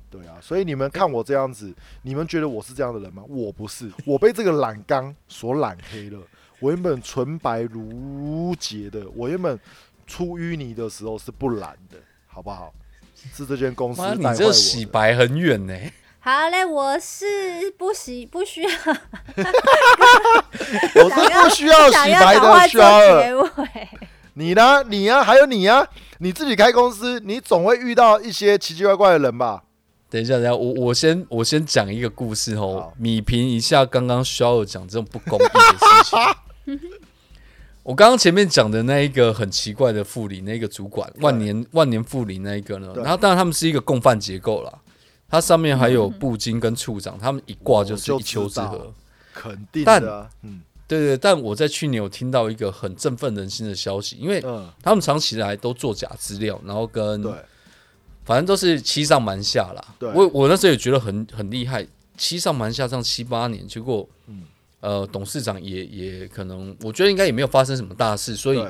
对啊，所以你们看我这样子，你们觉得我是这样的人吗？我不是，我被这个染缸所染黑了。我原本纯白如洁的，我原本出淤泥的时候是不染的，好不好？是这间公司，你这洗白很远呢。好嘞，我是不洗不需要，我是不需要洗白的，需要。你呢？你呀？还有你呀？你自己开公司，你总会遇到一些奇奇怪怪的人吧？等一下，等一下，我我先我先讲一个故事哦，米平一下刚刚需要讲这种不公平的事情。我刚刚前面讲的那一个很奇怪的副理，那个主管万年万年副理那一个呢？然后当然他们是一个共犯结构啦，它上面还有部经跟处长，他们一挂就是一丘之貉，肯定的。嗯，对对。但我在去年有听到一个很振奋人心的消息，因为他们长期来都做假资料，然后跟反正都是欺上瞒下啦。我我那时候也觉得很很厉害，欺上瞒下这样七八年，结果嗯。呃，董事长也也可能，我觉得应该也没有发生什么大事，所以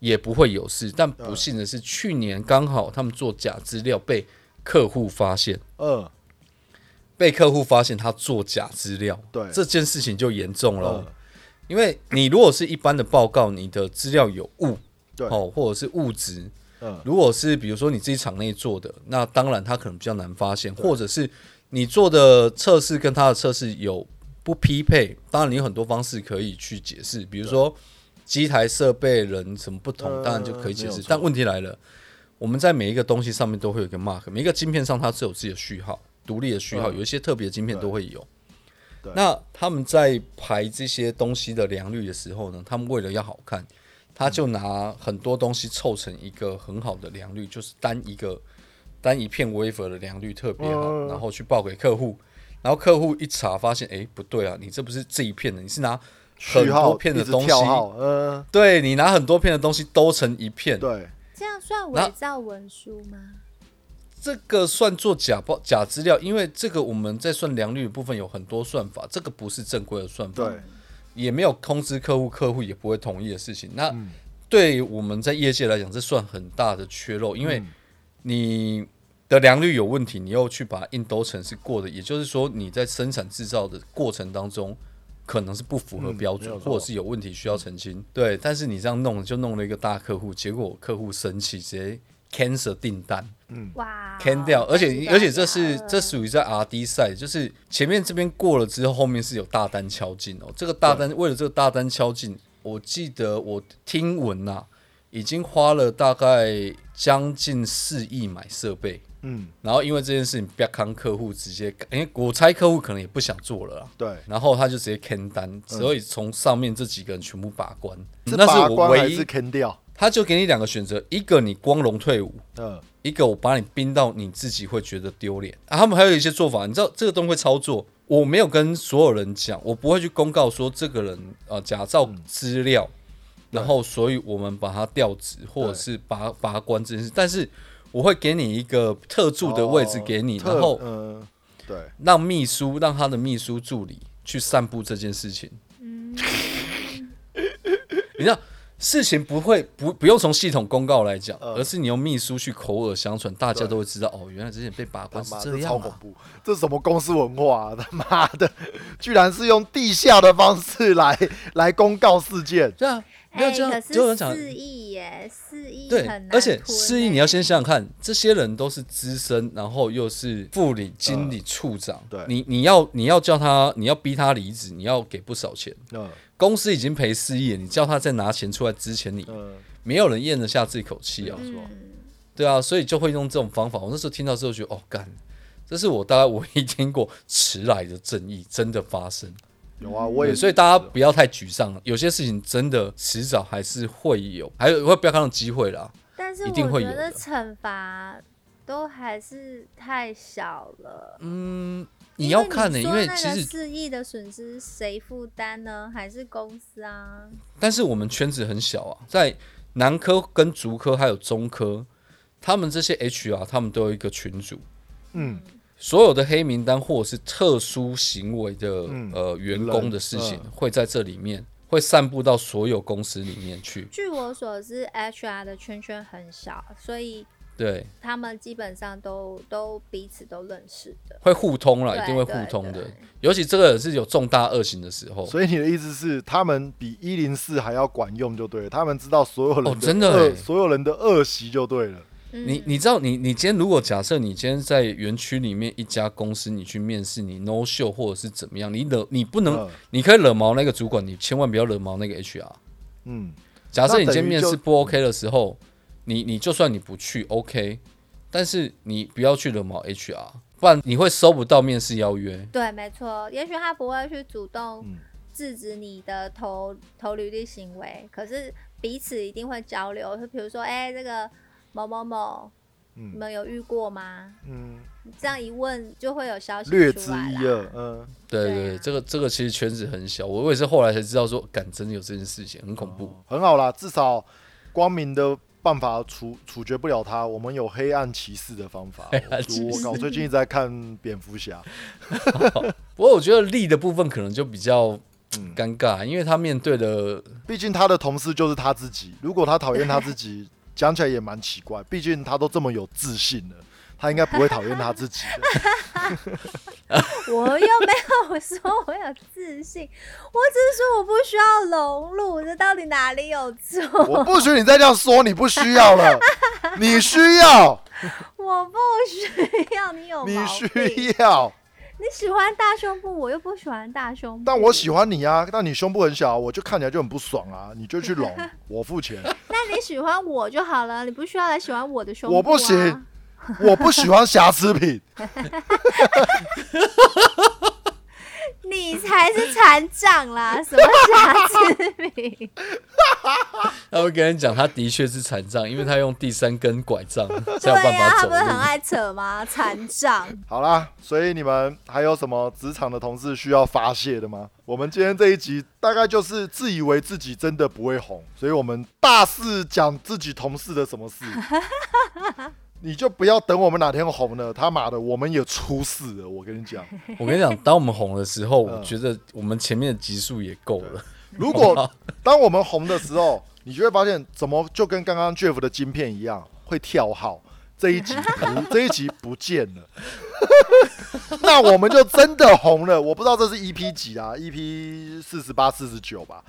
也不会有事。但不幸的是，去年刚好他们做假资料被客户发现，嗯，被客户发现他做假资料，对。这件事情就严重了。因为你如果是一般的报告，你的资料有误，对。哦，或者是误值，嗯，如果是比如说你自己场内做的，那当然他可能比较难发现，或者是你做的测试跟他的测试有。不匹配，当然你有很多方式可以去解释，比如说机台设备人什么不同，当然就可以解释。但问题来了，我们在每一个东西上面都会有一个 mark，每一个晶片上它是有自己的序号，独立的序号，有一些特别的晶片都会有。那他们在排这些东西的良率的时候呢，他们为了要好看，他就拿很多东西凑成一个很好的良率，就是单一个单一片 wafer 的良率特别好，然后去报给客户。然后客户一查发现，哎，不对啊，你这不是这一片的，你是拿很多片的东西，嗯，对你拿很多片的东西都成一片，对，这样算伪造文书吗？这个算做假报假资料，因为这个我们在算良率的部分有很多算法，这个不是正规的算法，对，也没有通知客户，客户也不会同意的事情。那对我们在业界来讲，这算很大的缺漏，因为你。的良率有问题，你又去把印都城是过的，也就是说你在生产制造的过程当中可能是不符合标准，或者是有问题需要澄清。对，但是你这样弄就弄了一个大客户，结果客户生气，直接 cancel 订单，嗯，哇，can 掉，而且而且这是这属于在 R D 赛，就是前面这边过了之后，后面是有大单敲进哦。这个大单为了这个大单敲进，我记得我听闻呐。已经花了大概将近四亿买设备。嗯，然后因为这件事情，不要康客户直接，因为我猜客户可能也不想做了啦。对，然后他就直接坑单，所以从上面这几个人全部把关。那是我唯一坑掉。他就给你两个选择，一个你光荣退伍，嗯，一个我把你冰到你自己会觉得丢脸。啊，他们还有一些做法，你知道这个东西会操作，我没有跟所有人讲，我不会去公告说这个人呃假造资料，然后所以我们把他调职或者是拔拔关这件事，但是。我会给你一个特助的位置给你，然后，嗯，对，让秘书让他的秘书助理去散布这件事情。嗯，你知道事情不会不不用从系统公告来讲，而是你用秘书去口耳相传，大家都会知道哦，原来之前被拔关是这样超恐怖，这是什么公司文化？他妈的，居然是用地下的方式来来公告事件，对啊。没有这样，就有讲四亿耶，四亿对，而且四亿你要先想想看，这些人都是资深，然后又是副理、经理、处长，对，你你要你要叫他，你要逼他离职，你要给不少钱。嗯，公司已经赔四亿，你叫他再拿钱出来之前，你没有人咽得下这口气啊，是吧？对啊，所以就会用这种方法。我那时候听到之后觉得，哦，干，这是我大概唯一听过迟来的正义真的发生。有啊，我也所以大家不要太沮丧，有些事情真的迟早还是会有，还有会不要看到机会啦。但是我觉得惩罚都还是太小了。嗯，你要看呢，因为其实四亿的损失谁负担呢？还是公司啊？但是我们圈子很小啊，在南科跟竹科还有中科，他们这些 HR 他们都有一个群组。嗯。所有的黑名单或者是特殊行为的呃员工的事情，会在这里面会散布到所有公司里面去。据我所知，HR 的圈圈很小，所以对他们基本上都都彼此都认识的，会互通了，一定会互通的。尤其这个是有重大恶行的时候。所以你的意思是，他们比一零四还要管用，就对了。他们知道所有人真的所有人的恶习就对了。你你知道你你今天如果假设你今天在园区里面一家公司你去面试你 no show 或者是怎么样你惹你不能你可以惹毛那个主管你千万不要惹毛那个 HR 嗯，假设你今天面试不 OK 的时候你你就算你不去 OK，但是你不要去惹毛 HR，不然你会收不到面试邀约。对，没错，也许他不会去主动制止你的投投履历行为，可是彼此一定会交流，就比如说哎这个。某某某，你们有遇过吗？嗯，这样一问就会有消息略知一二。嗯，对对，这个这个其实圈子很小，我也是后来才知道说，敢真的有这件事情，很恐怖。很好啦，至少光明的办法处处决不了他，我们有黑暗骑士的方法。我靠，最近一直在看蝙蝠侠。不过我觉得利的部分可能就比较尴尬，因为他面对的，毕竟他的同事就是他自己。如果他讨厌他自己。讲起来也蛮奇怪，毕竟他都这么有自信了，他应该不会讨厌他自己的。我又没有说我有自信，我只是说我不需要融入，这到底哪里有错？我不许你再这样说，你不需要了，你需要。我不需要，你有你需要。你喜欢大胸部，我又不喜欢大胸部。但我喜欢你啊！但你胸部很小，我就看起来就很不爽啊！你就去隆，我付钱。那你喜欢我就好了，你不需要来喜欢我的胸部。我不行，我不喜欢瑕疵品。你才是残障啦！什么瑕疵品？他会跟你讲，他的确是残障，因为他用第三根拐杖 才有办法走。他不是很爱扯吗？残障。好啦，所以你们还有什么职场的同事需要发泄的吗？我们今天这一集大概就是自以为自己真的不会红，所以我们大肆讲自己同事的什么事。你就不要等我们哪天红了，他妈的，我们也出事了。我跟你讲，我跟你讲，当我们红的时候，我觉得我们前面的集数也够了。如果当我们红的时候，你就会发现，怎么就跟刚刚 Jeff 的晶片一样，会跳号。这一集 不，这一集不见了，那我们就真的红了。我不知道这是 EP 几啊？EP 四十八、四十九吧。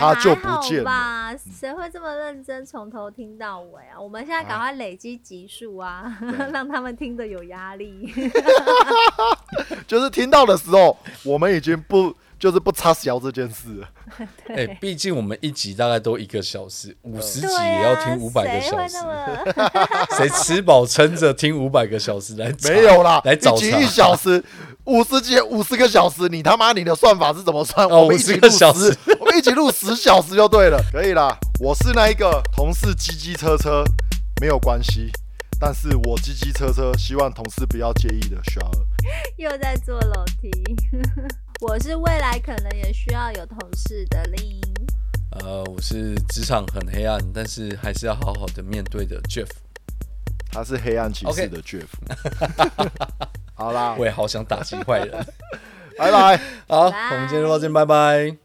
他就不见了。谁会这么认真从头听到尾啊？我们现在赶快累积集数啊，让他们听得有压力。就是听到的时候，我们已经不就是不插销这件事。哎，毕竟我们一集大概都一个小时，五十集也要听五百个小时。谁吃饱撑着听五百个小时来？没有啦，来找一小时，五十集五十个小时，你他妈你的算法是怎么算？我们一起录十，我们一起录十小时就对了，可以啦。我是那一个同事，机机车车没有关系。但是我叽叽车车，希望同事不要介意的。小二又在坐楼梯。我是未来可能也需要有同事的林。呃，我是职场很黑暗，但是还是要好好的面对的 Jeff。他是黑暗骑士的 Jeff。好啦，我也好想打击坏人。拜拜。好，我们今天就到这，拜拜。